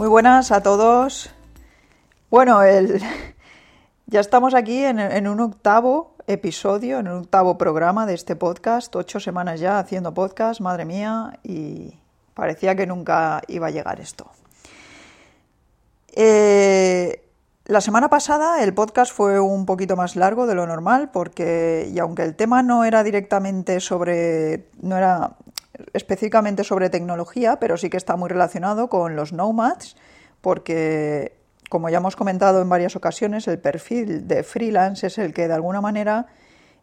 Muy buenas a todos. Bueno, ya estamos aquí en, un octavo episodio, en un octavo programa de este podcast, ocho semanas ya haciendo podcast, madre mía, y parecía que nunca iba a llegar esto. Eh, la semana pasada el podcast fue un poquito más largo de lo normal porque, y aunque el tema no era directamente sobre, no era específicamente sobre tecnología, pero sí que está muy relacionado con los nomads, porque, como ya hemos comentado en varias ocasiones, el perfil de freelance es el que de alguna manera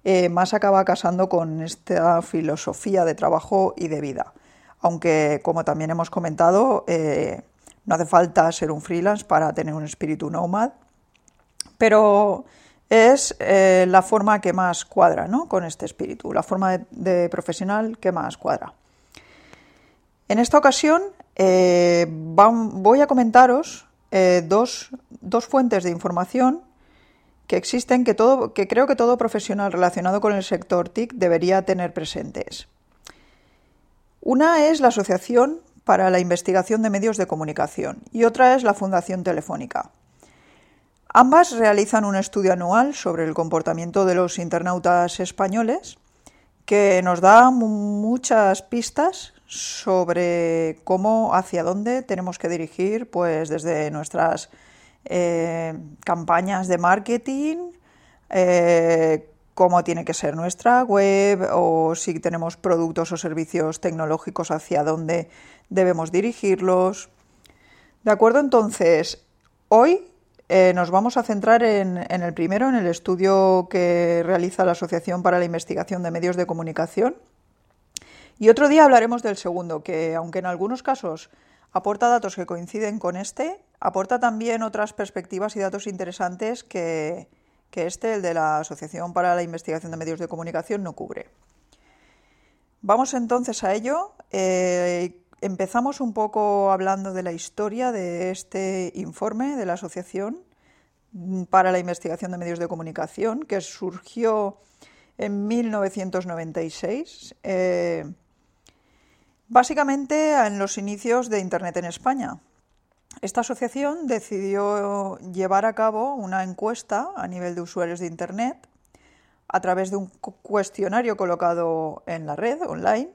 eh, más acaba casando con esta filosofía de trabajo y de vida. Aunque, como también hemos comentado, eh, no hace falta ser un freelance para tener un espíritu nomad, pero es eh, la forma que más cuadra ¿no? con este espíritu, la forma de profesional que más cuadra. En esta ocasión eh, voy a comentaros eh, dos, fuentes de información que existen que, todo, que creo que todo profesional relacionado con el sector TIC debería tener presentes. Una es la Asociación para la Investigación de Medios de Comunicación y otra es la Fundación Telefónica. Ambas realizan un estudio anual sobre el comportamiento de los internautas españoles que nos da muchas pistas sobre cómo, hacia dónde tenemos que dirigir, pues desde nuestras eh, campañas de marketing, eh, cómo tiene que ser nuestra web o si tenemos productos o servicios tecnológicos, hacia dónde debemos dirigirlos. ¿De acuerdo? Entonces, hoy eh, nos vamos a centrar en, el primero, en el estudio que realiza la Asociación para la Investigación de Medios de Comunicación, y otro día hablaremos del segundo, que aunque en algunos casos aporta datos que coinciden con este, aporta también otras perspectivas y datos interesantes que, este, el de la Asociación para la Investigación de Medios de Comunicación, no cubre. Vamos entonces a ello. Eh, empezamos un poco hablando de la historia de este informe de la Asociación para la Investigación de Medios de Comunicación, que surgió en 1996. Básicamente en los inicios de Internet en España. Esta asociación decidió llevar a cabo una encuesta a nivel de usuarios de Internet a través de un cuestionario colocado en la red online.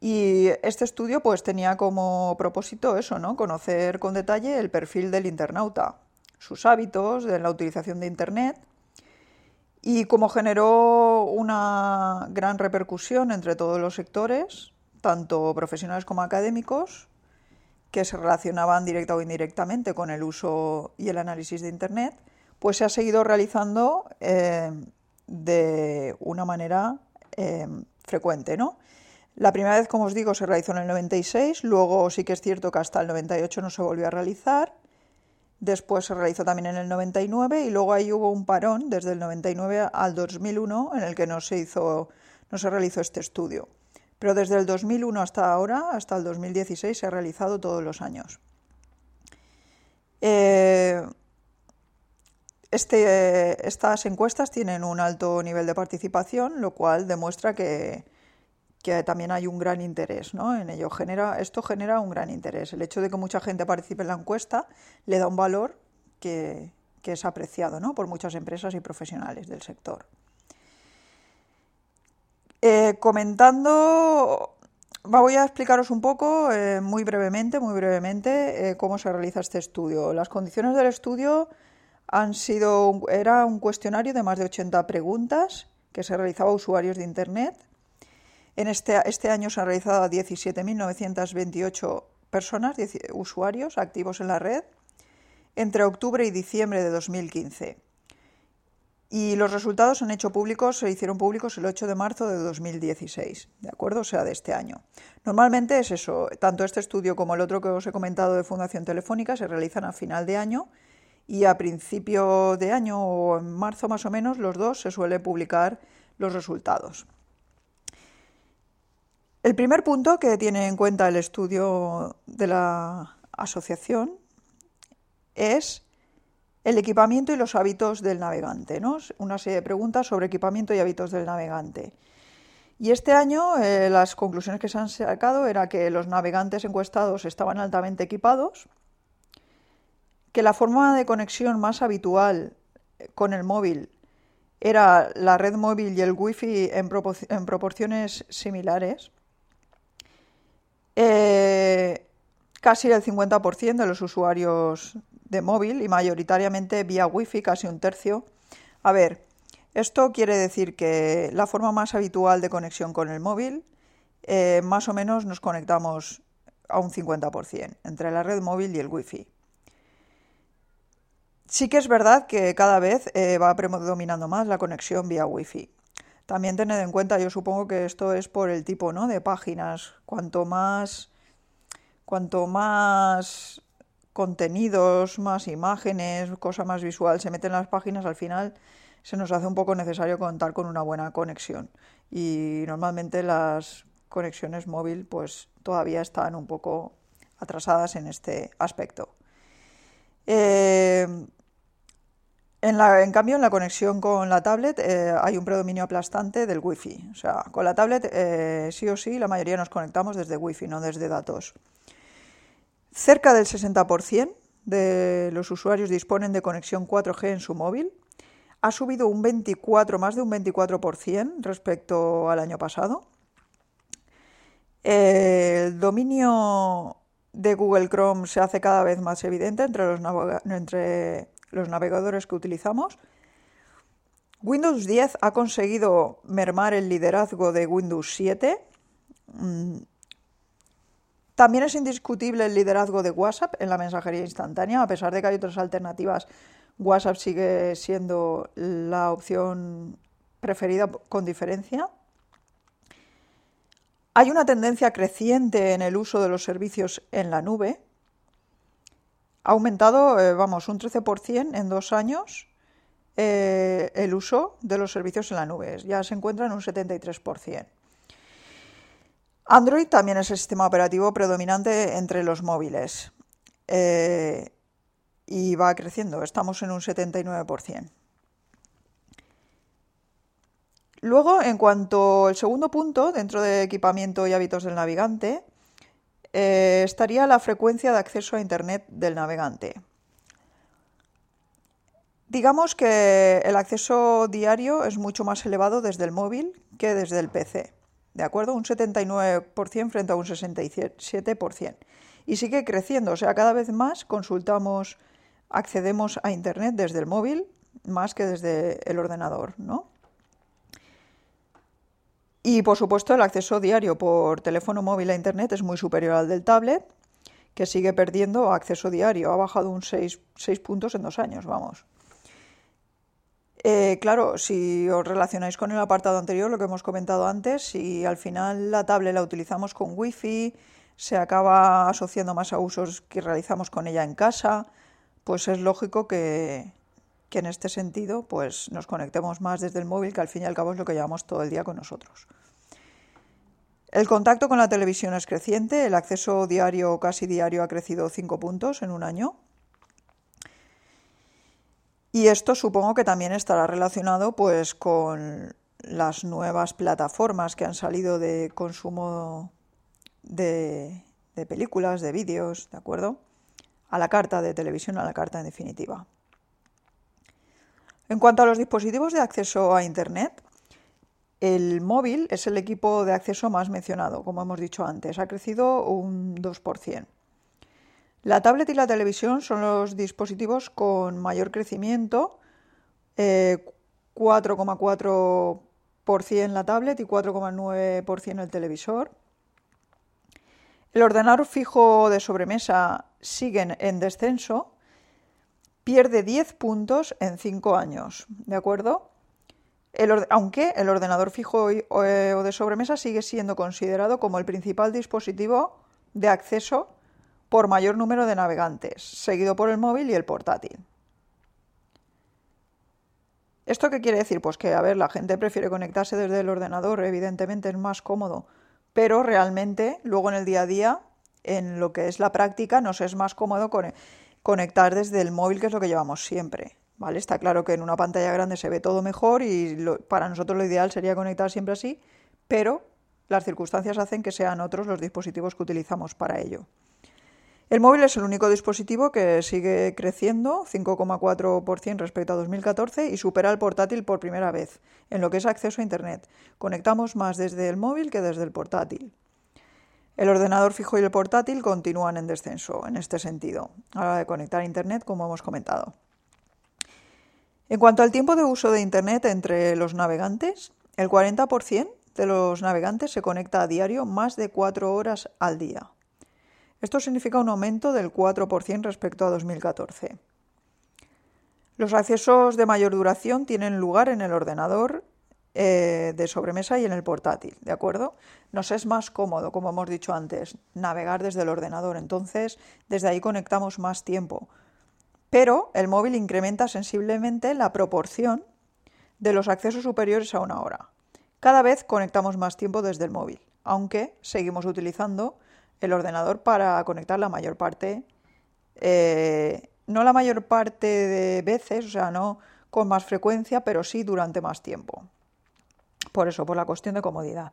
Y este estudio pues tenía como propósito eso, ¿no? Conocer con detalle el perfil del internauta, sus hábitos de la utilización de Internet y como generó una gran repercusión entre todos los sectores, tanto profesionales como académicos, que se relacionaban directa o indirectamente con el uso y el análisis de Internet, pues se ha seguido realizando eh, de una manera eh, frecuente. ¿no? La primera vez, como os digo, se realizó en el 96, luego sí que es cierto que hasta el 98 no se volvió a realizar, después se realizó también en el 99 y luego ahí hubo un parón desde el 99 al 2001 en el que no se, hizo, no se realizó este estudio pero desde el 2001 hasta ahora, hasta el 2016, se ha realizado todos los años. Eh, este, estas encuestas tienen un alto nivel de participación, lo cual demuestra que, también hay un gran interés en ello. Genera, esto genera un gran interés. El hecho de que mucha gente participe en la encuesta le da un valor que, que es apreciado por muchas empresas y profesionales del sector. Eh, comentando, voy a explicaros un poco, eh, muy brevemente, muy brevemente, eh, cómo se realiza este estudio. Las condiciones del estudio han sido, era un cuestionario de más de 80 preguntas que se realizaba a usuarios de Internet. En este, este año se han realizado a 17.928 personas, usuarios activos en la red, entre octubre y diciembre de 2015. Y los resultados se han hecho públicos, se hicieron públicos el 8 de marzo de 2016, ¿de acuerdo? O sea, de este año. Normalmente es eso, tanto este estudio como el otro que os he comentado de Fundación Telefónica se realizan a final de año y a principio de año o en marzo más o menos los dos se suele publicar los resultados. El primer punto que tiene en cuenta el estudio de la asociación es el equipamiento y los hábitos del navegante, ¿no? Una serie de preguntas sobre equipamiento y hábitos del navegante. Y este año eh, las conclusiones que se han sacado era que los navegantes encuestados estaban altamente equipados, que la forma de conexión más habitual con el móvil era la red móvil y el wifi en, en proporciones similares. Eh, casi el 50% de los usuarios de móvil y mayoritariamente vía wifi, casi un tercio. A ver, esto quiere decir que la forma más habitual de conexión con el móvil, eh, más o menos nos conectamos a un 50% entre la red móvil y el wifi. Sí que es verdad que cada vez eh, va predominando más la conexión vía wifi. También tened en cuenta, yo supongo que esto es por el tipo ¿no? de páginas. Cuanto más, cuanto más contenidos, más imágenes, cosa más visual se meten en las páginas, al final se nos hace un poco necesario contar con una buena conexión. Y normalmente las conexiones móvil pues todavía están un poco atrasadas en este aspecto. Eh, en, cambio, en la conexión con la tablet eh, hay un predominio aplastante del Wi-Fi. O sea, con la tablet eh, sí o sí la mayoría nos conectamos desde Wi-Fi, no desde datos. Cerca del 60% de los usuarios disponen de conexión 4G en su móvil. Ha subido un 24, más de un 24% respecto al año pasado. El dominio de Google Chrome se hace cada vez más evidente entre los, entre los navegadores que utilizamos. Windows 10 ha conseguido mermar el liderazgo de Windows 7. También es indiscutible el liderazgo de WhatsApp en la mensajería instantánea, a pesar de que hay otras alternativas. WhatsApp sigue siendo la opción preferida con diferencia. Hay una tendencia creciente en el uso de los servicios en la nube. Ha aumentado, eh, vamos, un 13% en dos años eh, el uso de los servicios en la nube. Ya se encuentra en un 73%. Android también es el sistema operativo predominante entre los móviles eh, y va creciendo, estamos en un 79%. Luego, en cuanto al segundo punto, dentro de equipamiento y hábitos del navegante, eh, estaría la frecuencia de acceso a Internet del navegante. Digamos que el acceso diario es mucho más elevado desde el móvil que desde el PC. ¿de acuerdo? Un 79% frente a un 67%. Y sigue creciendo, o sea, cada vez más consultamos, accedemos a Internet desde el móvil más que desde el ordenador, ¿no? Y por supuesto el acceso diario por teléfono móvil a Internet es muy superior al del tablet, que sigue perdiendo acceso diario, ha bajado un 6, 6 puntos en dos años, vamos. Eh, claro, si os relacionáis con el apartado anterior, lo que hemos comentado antes, si al final la tablet la utilizamos con wifi, se acaba asociando más a usos que realizamos con ella en casa, pues es lógico que, que en este sentido pues nos conectemos más desde el móvil, que al fin y al cabo es lo que llevamos todo el día con nosotros. El contacto con la televisión es creciente, el acceso diario, casi diario, ha crecido 5 puntos en un año. Y esto supongo que también estará relacionado pues con las nuevas plataformas que han salido de consumo de, películas, de vídeos, ¿de acuerdo? A la carta de televisión, a la carta en definitiva. En cuanto a los dispositivos de acceso a Internet, el móvil es el equipo de acceso más mencionado, como hemos dicho antes, ha crecido un 2%. La tablet y la televisión son los dispositivos con mayor crecimiento, 4,4% eh, la tablet y 4,9% el televisor. El ordenador fijo de sobremesa siguen en descenso, pierde 10 puntos en 5 años, ¿de acuerdo? Aunque el ordenador fijo eh, o de sobremesa sigue siendo considerado como el principal dispositivo de acceso por mayor número de navegantes, seguido por el móvil y el portátil. ¿Esto qué quiere decir? Pues que, a ver, la gente prefiere conectarse desde el ordenador, evidentemente es más cómodo, pero realmente luego en el día a día, en lo que es la práctica, nos es más cómodo conectar desde el móvil, que es lo que llevamos siempre. Está claro que en una pantalla grande se ve todo mejor y para nosotros lo ideal sería conectar siempre así, pero las circunstancias hacen que sean otros los dispositivos que utilizamos para ello. El móvil es el único dispositivo que sigue creciendo, 5,4% respecto a 2014, y supera el portátil por primera vez en lo que es acceso a Internet. Conectamos más desde el móvil que desde el portátil. El ordenador fijo y el portátil continúan en descenso en este sentido, a la hora de conectar Internet, como hemos comentado. En cuanto al tiempo de uso de Internet entre los navegantes, el 40% de los navegantes se conecta a diario más de 4 horas al día. Esto significa un aumento del 4% respecto a 2014. Los accesos de mayor duración tienen lugar en el ordenador eh, de sobremesa y en el portátil, ¿de acuerdo? Nos es más cómodo, como hemos dicho antes, navegar desde el ordenador, entonces desde ahí conectamos más tiempo, pero el móvil incrementa sensiblemente la proporción de los accesos superiores a una hora. Cada vez conectamos más tiempo desde el móvil, aunque seguimos utilizando el ordenador para conectar la mayor parte, eh, no la mayor parte de veces, o sea, no con más frecuencia, pero sí durante más tiempo. Por eso, por la cuestión de comodidad.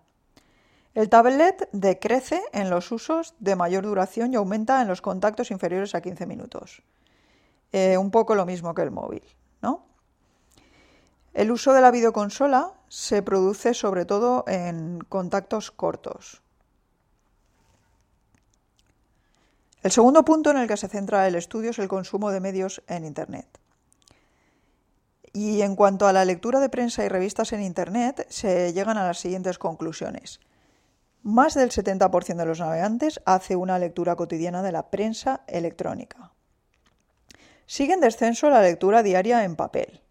El tablet decrece en los usos de mayor duración y aumenta en los contactos inferiores a 15 minutos. Eh, un poco lo mismo que el móvil, ¿no? El uso de la videoconsola se produce sobre todo en contactos cortos. El segundo punto en el que se centra el estudio es el consumo de medios en Internet. Y en cuanto a la lectura de prensa y revistas en Internet, se llegan a las siguientes conclusiones. Más del 70% de los navegantes hace una lectura cotidiana de la prensa electrónica. Sigue en descenso la lectura diaria en papel.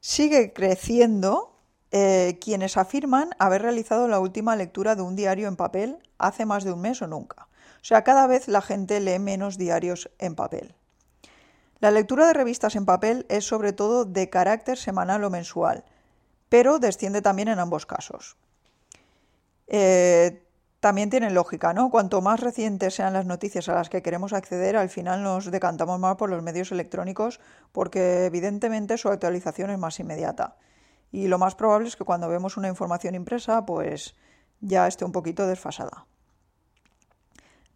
Sigue creciendo eh, quienes afirman haber realizado la última lectura de un diario en papel hace más de un mes o nunca. O sea, cada vez la gente lee menos diarios en papel. La lectura de revistas en papel es sobre todo de carácter semanal o mensual, pero desciende también en ambos casos. Eh, también tiene lógica, ¿no? Cuanto más recientes sean las noticias a las que queremos acceder, al final nos decantamos más por los medios electrónicos porque evidentemente su actualización es más inmediata. Y lo más probable es que cuando vemos una información impresa, pues ya esté un poquito desfasada.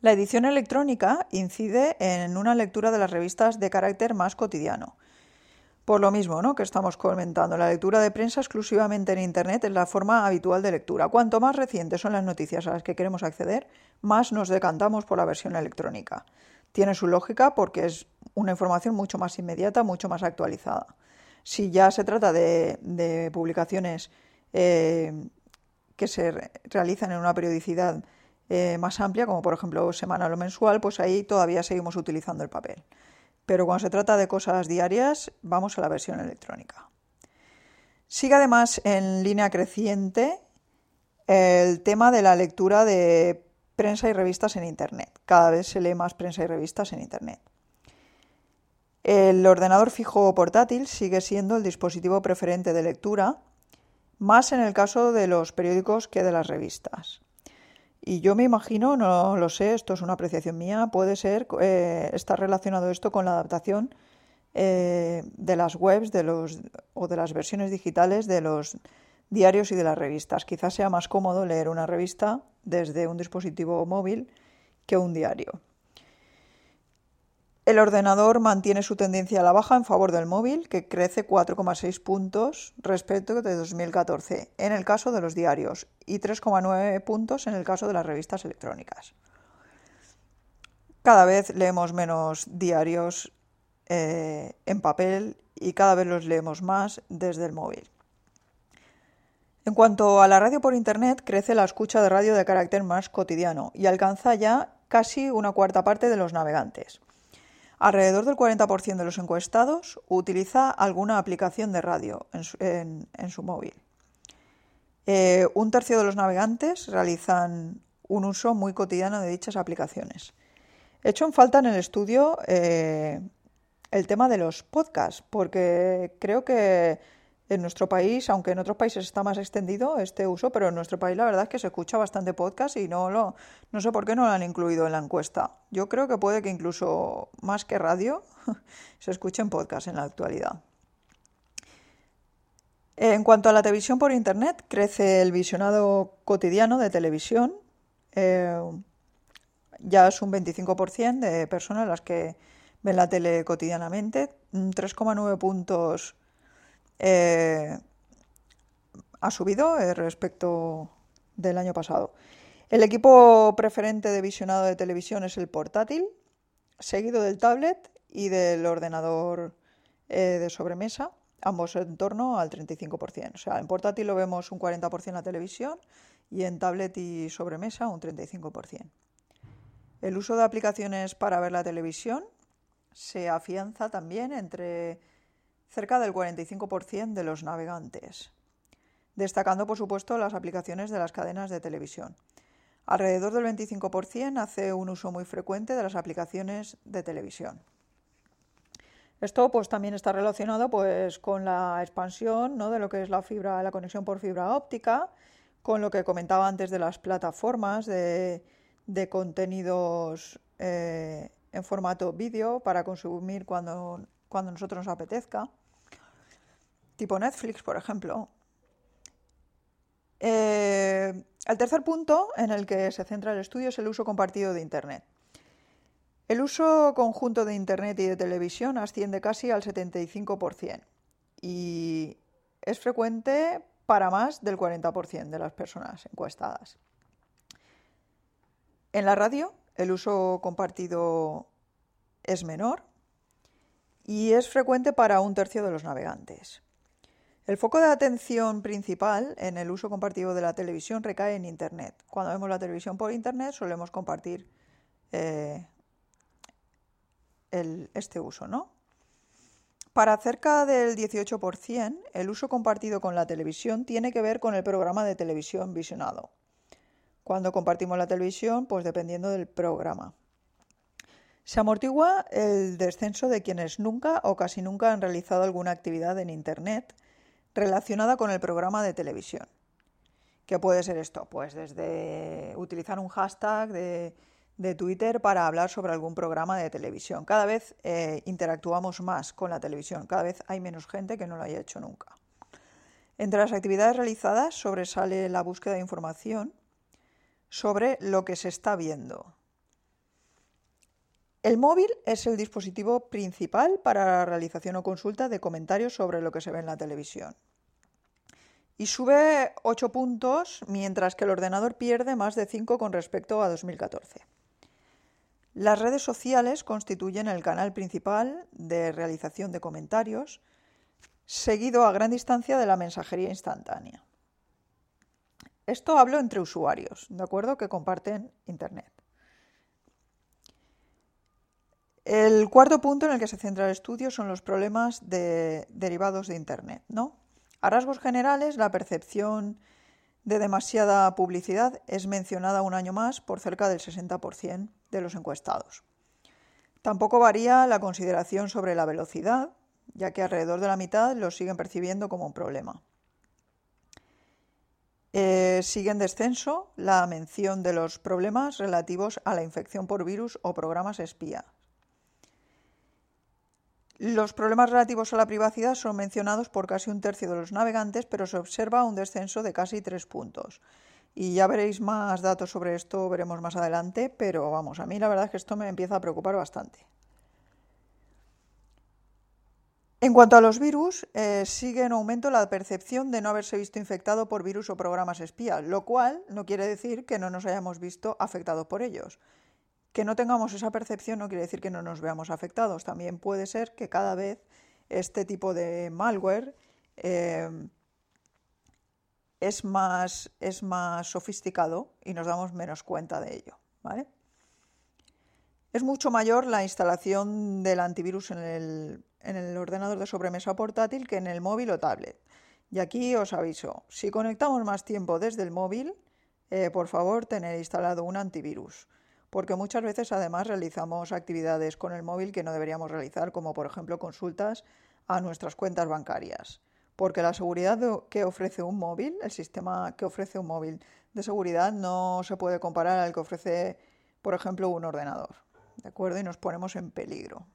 La edición electrónica incide en una lectura de las revistas de carácter más cotidiano. Por lo mismo ¿no? que estamos comentando, la lectura de prensa exclusivamente en Internet es la forma habitual de lectura. Cuanto más recientes son las noticias a las que queremos acceder, más nos decantamos por la versión electrónica. Tiene su lógica porque es una información mucho más inmediata, mucho más actualizada. Si ya se trata de, publicaciones eh, que se realizan en una periodicidad eh, más amplia, como por ejemplo semanal o mensual, pues ahí todavía seguimos utilizando el papel pero cuando se trata de cosas diarias vamos a la versión electrónica. Sigue además en línea creciente el tema de la lectura de prensa y revistas en Internet. Cada vez se lee más prensa y revistas en Internet. El ordenador fijo o portátil sigue siendo el dispositivo preferente de lectura, más en el caso de los periódicos que de las revistas. Y yo me imagino, no lo sé, esto es una apreciación mía, puede ser, eh, estar relacionado esto con la adaptación eh, de las webs de los, o de las versiones digitales de los diarios y de las revistas. Quizás sea más cómodo leer una revista desde un dispositivo móvil que un diario. El ordenador mantiene su tendencia a la baja en favor del móvil, que crece 4,6 puntos respecto de 2014 en el caso de los diarios y 3,9 puntos en el caso de las revistas electrónicas. Cada vez leemos menos diarios eh, en papel y cada vez los leemos más desde el móvil. En cuanto a la radio por Internet, crece la escucha de radio de carácter más cotidiano y alcanza ya casi una cuarta parte de los navegantes. Alrededor del 40% de los encuestados utiliza alguna aplicación de radio en su, móvil. Eh, un tercio de los navegantes realizan un uso muy cotidiano de dichas aplicaciones. He hecho en falta en el estudio eh, el tema de los podcasts, porque creo que en nuestro país, aunque en otros países está más extendido este uso, pero en nuestro país la verdad es que se escucha bastante podcast y no lo, no sé por qué no lo han incluido en la encuesta. Yo creo que puede que incluso más que radio se escuchen podcast en la actualidad. En cuanto a la televisión por internet, crece el visionado cotidiano de televisión. Eh, ya es un 25% de personas las que ven la tele cotidianamente, 3,9 puntos eh, ha subido eh, respecto del año pasado. El equipo preferente de visionado de televisión es el portátil, seguido del tablet y del ordenador eh, de sobremesa, ambos en torno al 35%. O sea, en portátil lo vemos un 40% en la televisión y en tablet y sobremesa un 35%. El uso de aplicaciones para ver la televisión se afianza también entre cerca del 45% de los navegantes, destacando por supuesto las aplicaciones de las cadenas de televisión. Alrededor del 25% hace un uso muy frecuente de las aplicaciones de televisión. Esto pues también está relacionado pues con la expansión ¿no? de lo que es la fibra, la conexión por fibra óptica, con lo que comentaba antes de las plataformas de, contenidos eh, en formato vídeo para consumir cuando, cuando nosotros nos apetezca tipo Netflix, por ejemplo. Eh, el tercer punto en el que se centra el estudio es el uso compartido de Internet. El uso conjunto de Internet y de televisión asciende casi al 75% y es frecuente para más del 40% de las personas encuestadas. En la radio, el uso compartido es menor y es frecuente para un tercio de los navegantes. El foco de atención principal en el uso compartido de la televisión recae en Internet. Cuando vemos la televisión por Internet solemos compartir eh, este uso, ¿no? Para cerca del 18%, el uso compartido con la televisión tiene que ver con el programa de televisión visionado. Cuando compartimos la televisión, pues dependiendo del programa. Se amortigua el descenso de quienes nunca o casi nunca han realizado alguna actividad en Internet relacionada con el programa de televisión. ¿Qué puede ser esto? Pues desde utilizar un hashtag de, Twitter para hablar sobre algún programa de televisión. Cada vez eh, interactuamos más con la televisión, cada vez hay menos gente que no lo haya hecho nunca. Entre las actividades realizadas sobresale la búsqueda de información sobre lo que se está viendo, el móvil es el dispositivo principal para la realización o consulta de comentarios sobre lo que se ve en la televisión. Y sube 8 puntos, mientras que el ordenador pierde más de 5 con respecto a 2014. Las redes sociales constituyen el canal principal de realización de comentarios, seguido a gran distancia de la mensajería instantánea. Esto hablo entre usuarios, ¿de acuerdo? Que comparten Internet. El cuarto punto en el que se centra el estudio son los problemas derivados de Internet. ¿no? A rasgos generales, la percepción de demasiada publicidad es mencionada un año más por cerca del 60% de los encuestados. Tampoco varía la consideración sobre la velocidad, ya que alrededor de la mitad lo siguen percibiendo como un problema. Eh, sigue en descenso la mención de los problemas relativos a la infección por virus o programas espía, los problemas relativos a la privacidad son mencionados por casi un tercio de los navegantes, pero se observa un descenso de casi tres puntos. Y ya veréis más datos sobre esto, veremos más adelante, pero vamos, a mí la verdad es que esto me empieza a preocupar bastante. En cuanto a los virus, eh, sigue en aumento la percepción de no haberse visto infectado por virus o programas espías, lo cual no quiere decir que no nos hayamos visto afectados por ellos. Que no tengamos esa percepción no quiere decir que no nos veamos afectados. También puede ser que cada vez este tipo de malware eh, es, más, es más sofisticado y nos damos menos cuenta de ello. Es mucho mayor la instalación del antivirus en el, en el ordenador de sobremesa portátil que en el móvil o tablet. Y aquí os aviso, si conectamos más tiempo desde el móvil, eh, por favor tener instalado un antivirus, porque muchas veces además realizamos actividades con el móvil que no deberíamos realizar, como por ejemplo consultas a nuestras cuentas bancarias. Porque la seguridad que ofrece un móvil, el sistema que ofrece un móvil de seguridad, no se puede comparar al que ofrece, por ejemplo, un ordenador. ¿De acuerdo? Y nos ponemos en peligro.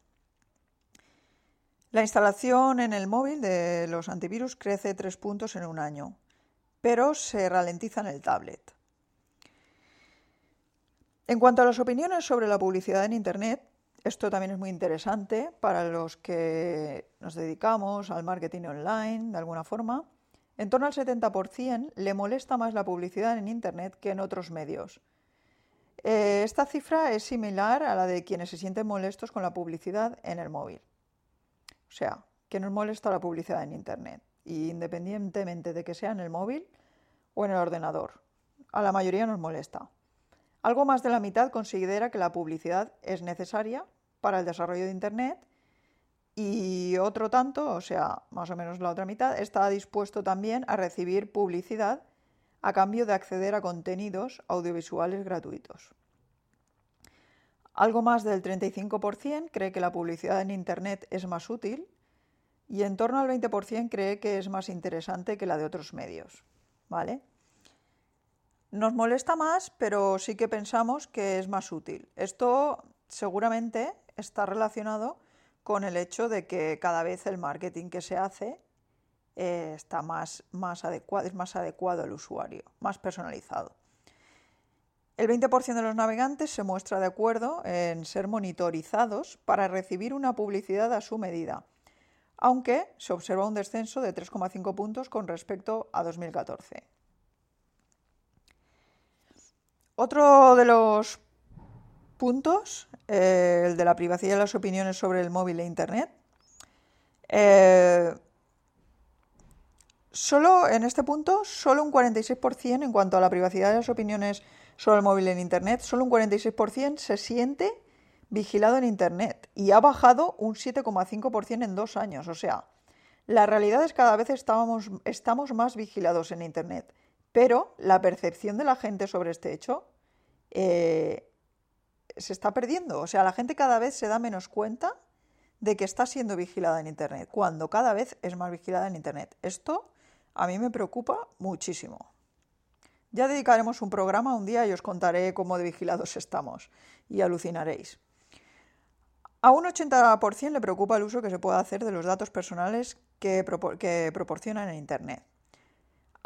La instalación en el móvil de los antivirus crece tres puntos en un año, pero se ralentiza en el tablet. En cuanto a las opiniones sobre la publicidad en Internet, esto también es muy interesante para los que nos dedicamos al marketing online de alguna forma. En torno al 70% le molesta más la publicidad en Internet que en otros medios. Eh, esta cifra es similar a la de quienes se sienten molestos con la publicidad en el móvil. O sea, que nos molesta la publicidad en Internet, independientemente de que sea en el móvil o en el ordenador. A la mayoría nos molesta. Algo más de la mitad considera que la publicidad es necesaria para el desarrollo de Internet y otro tanto, o sea, más o menos la otra mitad, está dispuesto también a recibir publicidad a cambio de acceder a contenidos audiovisuales gratuitos. Algo más del 35% cree que la publicidad en Internet es más útil y en torno al 20% cree que es más interesante que la de otros medios. ¿Vale? Nos molesta más, pero sí que pensamos que es más útil. Esto seguramente está relacionado con el hecho de que cada vez el marketing que se hace eh, está más, más adecuado, es más adecuado al usuario, más personalizado. El 20% de los navegantes se muestra de acuerdo en ser monitorizados para recibir una publicidad a su medida, aunque se observa un descenso de 3,5 puntos con respecto a 2014. Otro de los puntos, eh, el de la privacidad de las opiniones sobre el móvil e Internet. Eh, solo en este punto, solo un 46% en cuanto a la privacidad de las opiniones sobre el móvil en Internet, solo un 46% se siente vigilado en Internet y ha bajado un 7,5% en dos años. O sea, la realidad es que cada vez estamos, estamos más vigilados en Internet, pero la percepción de la gente sobre este hecho eh, se está perdiendo. O sea, la gente cada vez se da menos cuenta de que está siendo vigilada en Internet, cuando cada vez es más vigilada en Internet. Esto a mí me preocupa muchísimo. Ya dedicaremos un programa un día y os contaré cómo de vigilados estamos y alucinaréis. A un 80% le preocupa el uso que se puede hacer de los datos personales que, que proporcionan en Internet.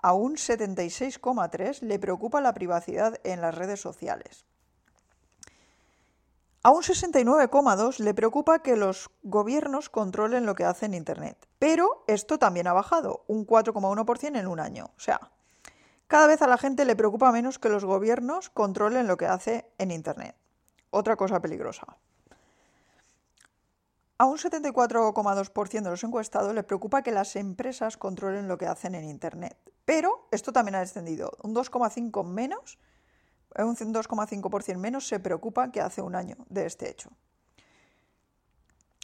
A un 76,3% le preocupa la privacidad en las redes sociales. A un 69,2% le preocupa que los gobiernos controlen lo que hace en Internet. Pero esto también ha bajado, un 4,1% en un año. O sea, cada vez a la gente le preocupa menos que los gobiernos controlen lo que hace en Internet. Otra cosa peligrosa. A un 74,2% de los encuestados le preocupa que las empresas controlen lo que hacen en Internet. Pero esto también ha descendido. Un 2,5 menos, un 2,5% menos se preocupa que hace un año de este hecho.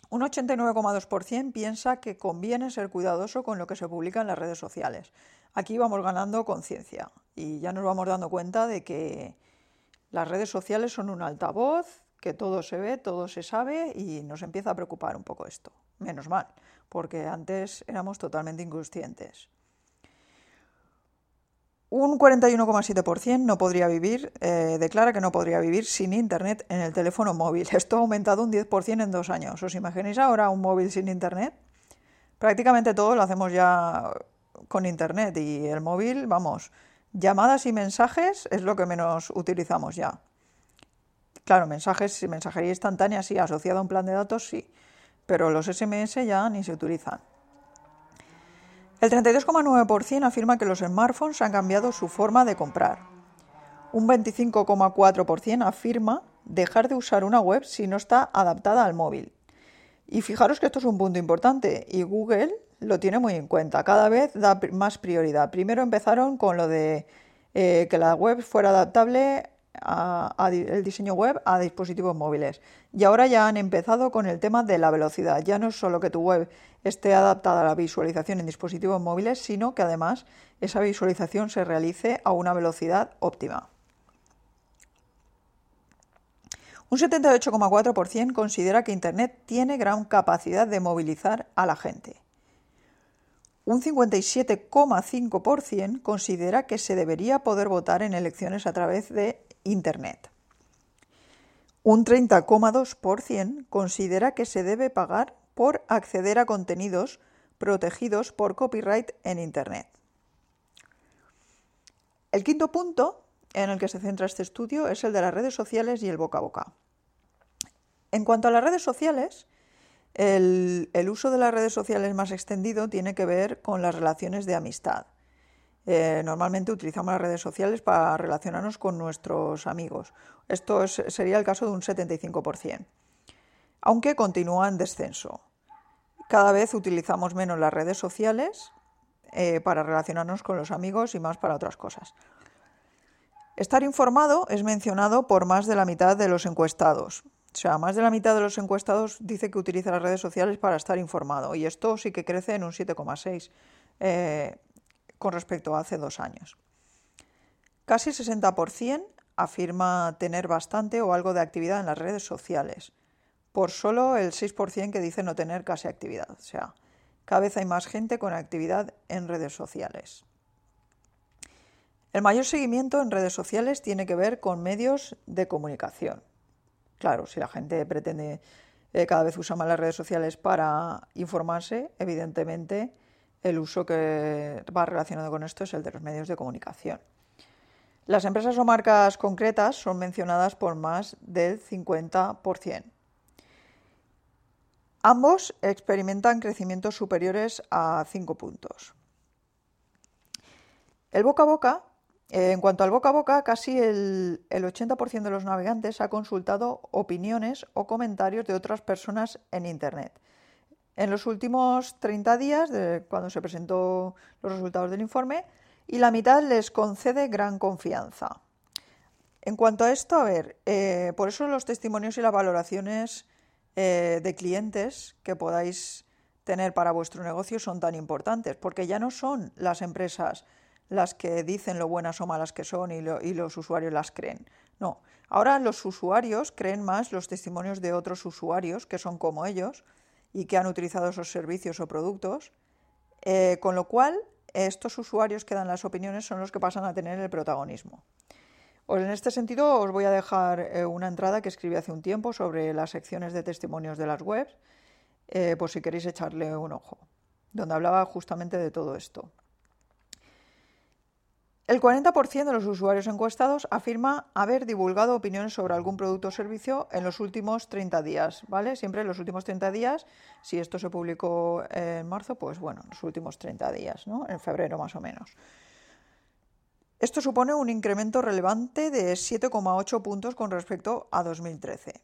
Un 89,2% piensa que conviene ser cuidadoso con lo que se publica en las redes sociales. Aquí vamos ganando conciencia y ya nos vamos dando cuenta de que las redes sociales son un altavoz, que todo se ve, todo se sabe y nos empieza a preocupar un poco esto. Menos mal, porque antes éramos totalmente inconscientes. Un 41,7% no podría vivir, eh, declara que no podría vivir sin Internet en el teléfono móvil. Esto ha aumentado un 10% en dos años. ¿Os imagináis ahora un móvil sin Internet? Prácticamente todo lo hacemos ya con Internet y el móvil, vamos, llamadas y mensajes es lo que menos utilizamos ya. Claro, mensajes, y mensajería instantánea sí, asociado a un plan de datos sí, pero los SMS ya ni se utilizan. El 32,9% afirma que los smartphones han cambiado su forma de comprar. Un 25,4% afirma dejar de usar una web si no está adaptada al móvil. Y fijaros que esto es un punto importante y Google lo tiene muy en cuenta. Cada vez da más prioridad. Primero empezaron con lo de eh, que la web fuera adaptable el diseño web a dispositivos móviles. Y ahora ya han empezado con el tema de la velocidad. Ya no es solo que tu web esté adaptada a la visualización en dispositivos móviles, sino que además esa visualización se realice a una velocidad óptima. Un 78,4% considera que Internet tiene gran capacidad de movilizar a la gente. Un 57,5% considera que se debería poder votar en elecciones a través de Internet. Un 30,2% considera que se debe pagar por acceder a contenidos protegidos por copyright en Internet. El quinto punto en el que se centra este estudio es el de las redes sociales y el boca a boca. En cuanto a las redes sociales, el, uso de las redes sociales más extendido tiene que ver con las relaciones de amistad. Eh, normalmente utilizamos las redes sociales para relacionarnos con nuestros amigos. Esto sería el caso de un 75%, aunque continúa en descenso. Cada vez utilizamos menos las redes sociales eh, para relacionarnos con los amigos y más para otras cosas. Estar informado es mencionado por más de la mitad de los encuestados. O sea, más de la mitad de los encuestados dice que utiliza las redes sociales para estar informado y esto sí que crece en un 7,6 eh, con respecto a hace dos años. Casi 60% afirma tener bastante o algo de actividad en las redes sociales, por solo el 6% que dice no tener casi actividad. O sea, cada vez hay más gente con actividad en redes sociales. El mayor seguimiento en redes sociales tiene que ver con medios de comunicación. Claro, si la gente pretende eh, cada vez usar más las redes sociales para informarse, evidentemente el uso que va relacionado con esto es el de los medios de comunicación. Las empresas o marcas concretas son mencionadas por más del 50%. Ambos experimentan crecimientos superiores a 5 puntos. El boca a boca eh, en cuanto al boca a boca, casi el, 80% de los navegantes ha consultado opiniones o comentarios de otras personas en Internet. En los últimos 30 días, de cuando se presentó los resultados del informe, y la mitad les concede gran confianza. En cuanto a esto, a ver, eh, por eso los testimonios y las valoraciones eh, de clientes que podáis tener para vuestro negocio son tan importantes, porque ya no son las empresas las que dicen lo buenas o malas que son y, los usuarios las creen. No, ahora los usuarios creen más los testimonios de otros usuarios que son como ellos y que han utilizado esos servicios o productos, eh, con lo cual estos usuarios que dan las opiniones son los que pasan a tener el protagonismo. Pues en este sentido os voy a dejar eh, una entrada que escribí hace un tiempo sobre las secciones de testimonios de las webs, eh, por si queréis echarle un ojo, donde hablaba justamente de todo esto. El 40% de los usuarios encuestados afirma haber divulgado opiniones sobre algún producto o servicio en los últimos 30 días, ¿vale? Siempre en los últimos 30 días, si esto se publicó en marzo, pues bueno, en los últimos 30 días, ¿no? En febrero más o menos. Esto supone un incremento relevante de 7,8 puntos con respecto a 2013.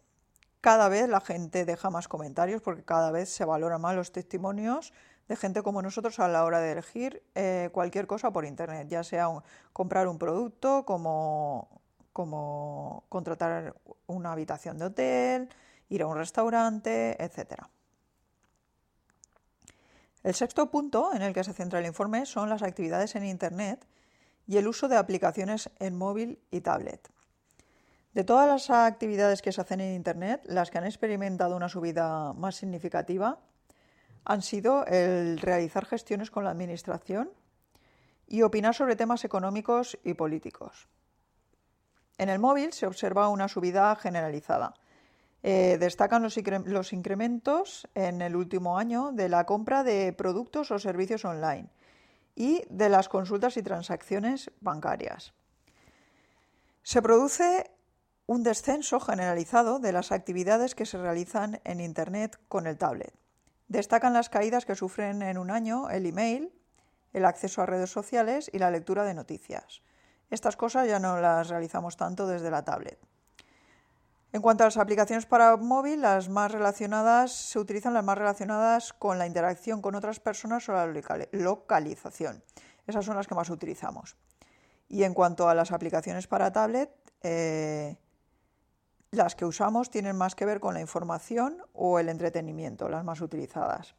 Cada vez la gente deja más comentarios porque cada vez se valoran más los testimonios de gente como nosotros a la hora de elegir eh, cualquier cosa por Internet, ya sea comprar un producto, como, como contratar una habitación de hotel, ir a un restaurante, etc. El sexto punto en el que se centra el informe son las actividades en Internet y el uso de aplicaciones en móvil y tablet. De todas las actividades que se hacen en Internet, las que han experimentado una subida más significativa han sido el realizar gestiones con la Administración y opinar sobre temas económicos y políticos. En el móvil se observa una subida generalizada. Eh, destacan los, los incrementos en el último año de la compra de productos o servicios online y de las consultas y transacciones bancarias. Se produce un descenso generalizado de las actividades que se realizan en Internet con el tablet. Destacan las caídas que sufren en un año el email, el acceso a redes sociales y la lectura de noticias. Estas cosas ya no las realizamos tanto desde la tablet. En cuanto a las aplicaciones para móvil, las más relacionadas se utilizan las más relacionadas con la interacción con otras personas o la localización. Esas son las que más utilizamos. Y en cuanto a las aplicaciones para tablet, eh, las que usamos tienen más que ver con la información o el entretenimiento, las más utilizadas.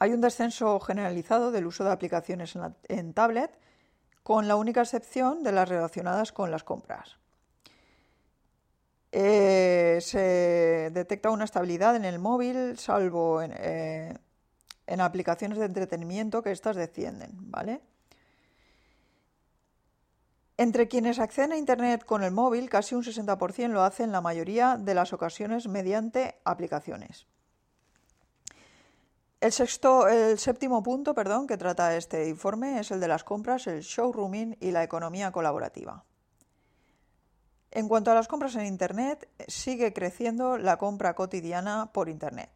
Hay un descenso generalizado del uso de aplicaciones en, tablet, con la única excepción de las relacionadas con las compras. Eh, se detecta una estabilidad en el móvil, salvo en, eh, en aplicaciones de entretenimiento que estas descienden, ¿vale? Entre quienes acceden a Internet con el móvil, casi un 60% lo hacen la mayoría de las ocasiones mediante aplicaciones. El, sexto, el séptimo punto perdón, que trata este informe es el de las compras, el showrooming y la economía colaborativa. En cuanto a las compras en Internet, sigue creciendo la compra cotidiana por Internet.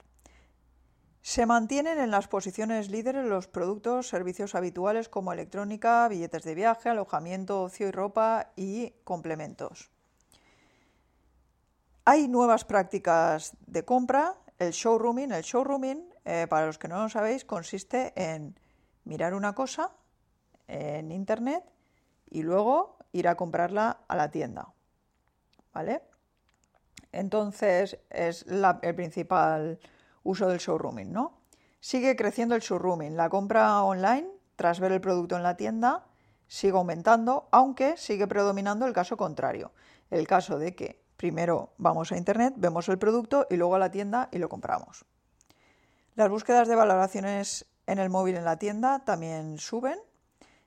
Se mantienen en las posiciones líderes los productos, servicios habituales como electrónica, billetes de viaje, alojamiento, ocio y ropa y complementos. Hay nuevas prácticas de compra, el showrooming. El showrooming, eh, para los que no lo sabéis, consiste en mirar una cosa en internet y luego ir a comprarla a la tienda. ¿Vale? Entonces es el principal uso del showrooming, ¿no? Sigue creciendo el showrooming. La compra online, tras ver el producto en la tienda, sigue aumentando, aunque sigue predominando el caso contrario. El caso de que primero vamos a Internet, vemos el producto y luego a la tienda y lo compramos. Las búsquedas de valoraciones en el móvil en la tienda también suben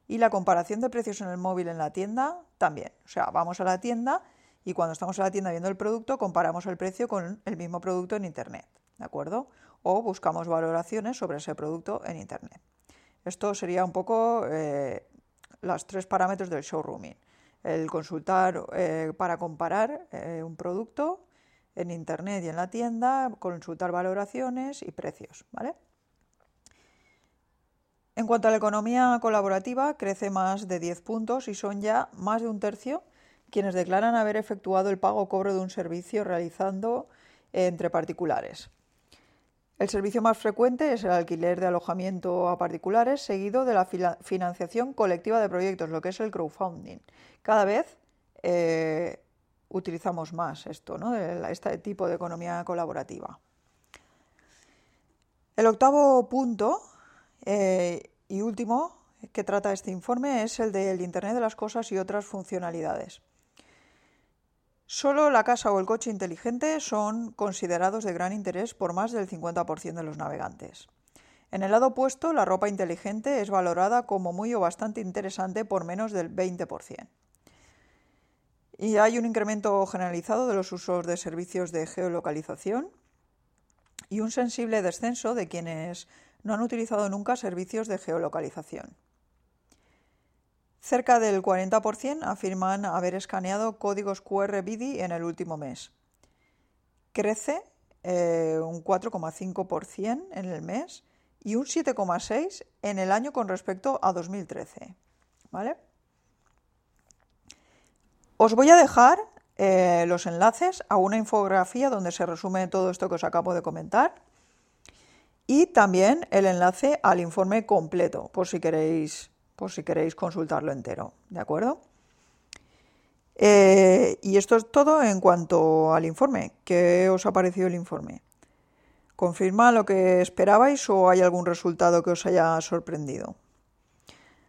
y la comparación de precios en el móvil en la tienda también. O sea, vamos a la tienda y cuando estamos en la tienda viendo el producto comparamos el precio con el mismo producto en Internet. ¿De acuerdo? O buscamos valoraciones sobre ese producto en Internet. Esto sería un poco eh, los tres parámetros del showrooming. El consultar eh, para comparar eh, un producto en Internet y en la tienda, consultar valoraciones y precios, ¿vale? En cuanto a la economía colaborativa, crece más de 10 puntos y son ya más de un tercio quienes declaran haber efectuado el pago o cobro de un servicio realizando entre particulares. El servicio más frecuente es el alquiler de alojamiento a particulares, seguido de la financiación colectiva de proyectos, lo que es el crowdfunding. Cada vez eh, utilizamos más esto, este tipo de economía colaborativa. El octavo punto eh, y último que trata este informe es el del Internet de las Cosas y otras funcionalidades. Solo la casa o el coche inteligente son considerados de gran interés por más del 50% de los navegantes. En el lado opuesto, la ropa inteligente es valorada como muy o bastante interesante por menos del 20%. Y hay un incremento generalizado de los usos de servicios de geolocalización y un sensible descenso de quienes no han utilizado nunca servicios de geolocalización. Cerca del 40% afirman haber escaneado códigos QR BIDI en el último mes. Crece eh, un 4,5% en el mes y un 7,6% en el año con respecto a 2013. ¿Vale? Os voy a dejar eh, los enlaces a una infografía donde se resume todo esto que os acabo de comentar y también el enlace al informe completo, por si queréis por si queréis consultarlo entero, ¿de acuerdo? Eh, y esto es todo en cuanto al informe. ¿Qué os ha parecido el informe? ¿Confirma lo que esperabais o hay algún resultado que os haya sorprendido?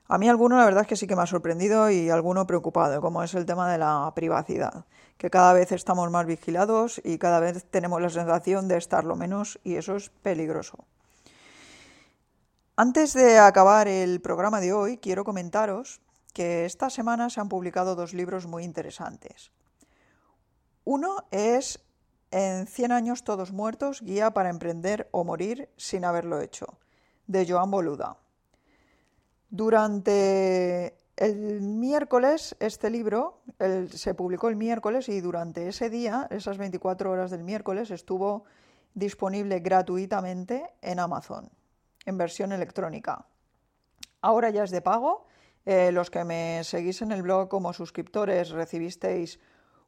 A mí alguno la verdad es que sí que me ha sorprendido y alguno preocupado, como es el tema de la privacidad, que cada vez estamos más vigilados y cada vez tenemos la sensación de estarlo menos y eso es peligroso. Antes de acabar el programa de hoy, quiero comentaros que esta semana se han publicado dos libros muy interesantes. Uno es En 100 años todos muertos, guía para emprender o morir sin haberlo hecho, de Joan Boluda. Durante el miércoles, este libro se publicó el miércoles y durante ese día, esas 24 horas del miércoles, estuvo disponible gratuitamente en Amazon en versión electrónica. Ahora ya es de pago. Eh, los que me seguís en el blog como suscriptores recibisteis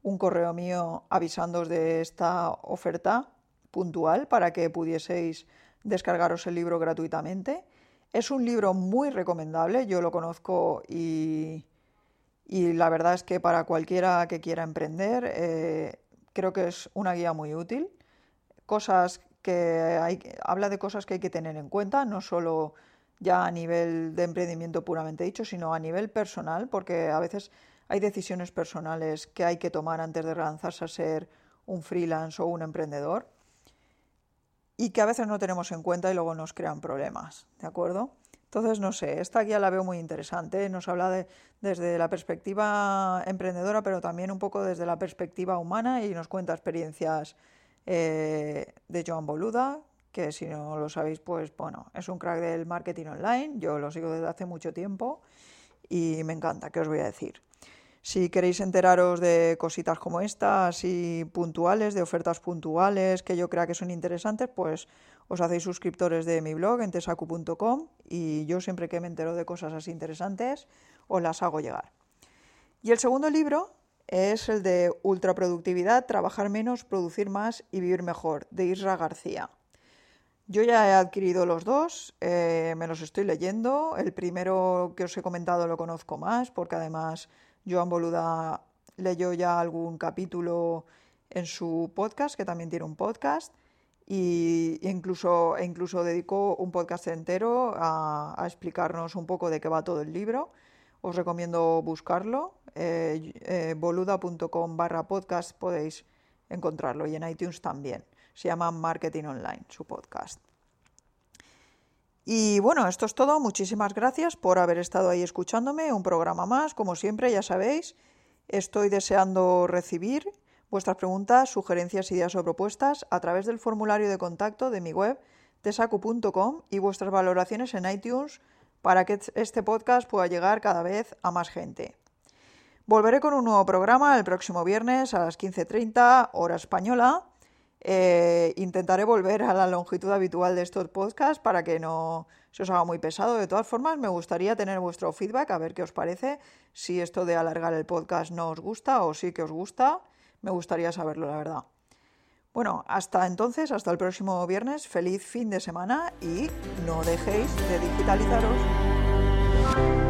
un correo mío avisándoos de esta oferta puntual para que pudieseis descargaros el libro gratuitamente. Es un libro muy recomendable, yo lo conozco y, y la verdad es que para cualquiera que quiera emprender eh, creo que es una guía muy útil. Cosas que hay, habla de cosas que hay que tener en cuenta, no solo ya a nivel de emprendimiento puramente dicho, sino a nivel personal, porque a veces hay decisiones personales que hay que tomar antes de lanzarse a ser un freelance o un emprendedor y que a veces no tenemos en cuenta y luego nos crean problemas, ¿de acuerdo? Entonces, no sé, esta guía la veo muy interesante, nos habla de, desde la perspectiva emprendedora, pero también un poco desde la perspectiva humana y nos cuenta experiencias eh, de Joan Boluda, que si no lo sabéis, pues bueno, es un crack del marketing online, yo lo sigo desde hace mucho tiempo y me encanta, ¿qué os voy a decir? Si queréis enteraros de cositas como estas y puntuales, de ofertas puntuales que yo crea que son interesantes, pues os hacéis suscriptores de mi blog en tesacu.com y yo siempre que me entero de cosas así interesantes os las hago llegar. Y el segundo libro es el de Ultraproductividad, Trabajar menos, Producir más y Vivir mejor, de Isra García. Yo ya he adquirido los dos, eh, me los estoy leyendo. El primero que os he comentado lo conozco más, porque además Joan Boluda leyó ya algún capítulo en su podcast, que también tiene un podcast, y incluso, e incluso dedicó un podcast entero a, explicarnos un poco de qué va todo el libro. Os recomiendo buscarlo. Eh, eh, boluda.com barra podcast podéis encontrarlo y en iTunes también. Se llama Marketing Online, su podcast. Y bueno, esto es todo. Muchísimas gracias por haber estado ahí escuchándome. Un programa más, como siempre, ya sabéis. Estoy deseando recibir vuestras preguntas, sugerencias, ideas o propuestas a través del formulario de contacto de mi web tesacu.com y vuestras valoraciones en iTunes para que este podcast pueda llegar cada vez a más gente. Volveré con un nuevo programa el próximo viernes a las 15.30 hora española eh, intentaré volver a la longitud habitual de estos podcasts para que no se os haga muy pesado. De todas formas, me gustaría tener vuestro feedback, a ver qué os parece, si esto de alargar el podcast no os gusta o sí que os gusta. Me gustaría saberlo, la verdad. Bueno, hasta entonces, hasta el próximo viernes, feliz fin de semana y no dejéis de digitalizaros.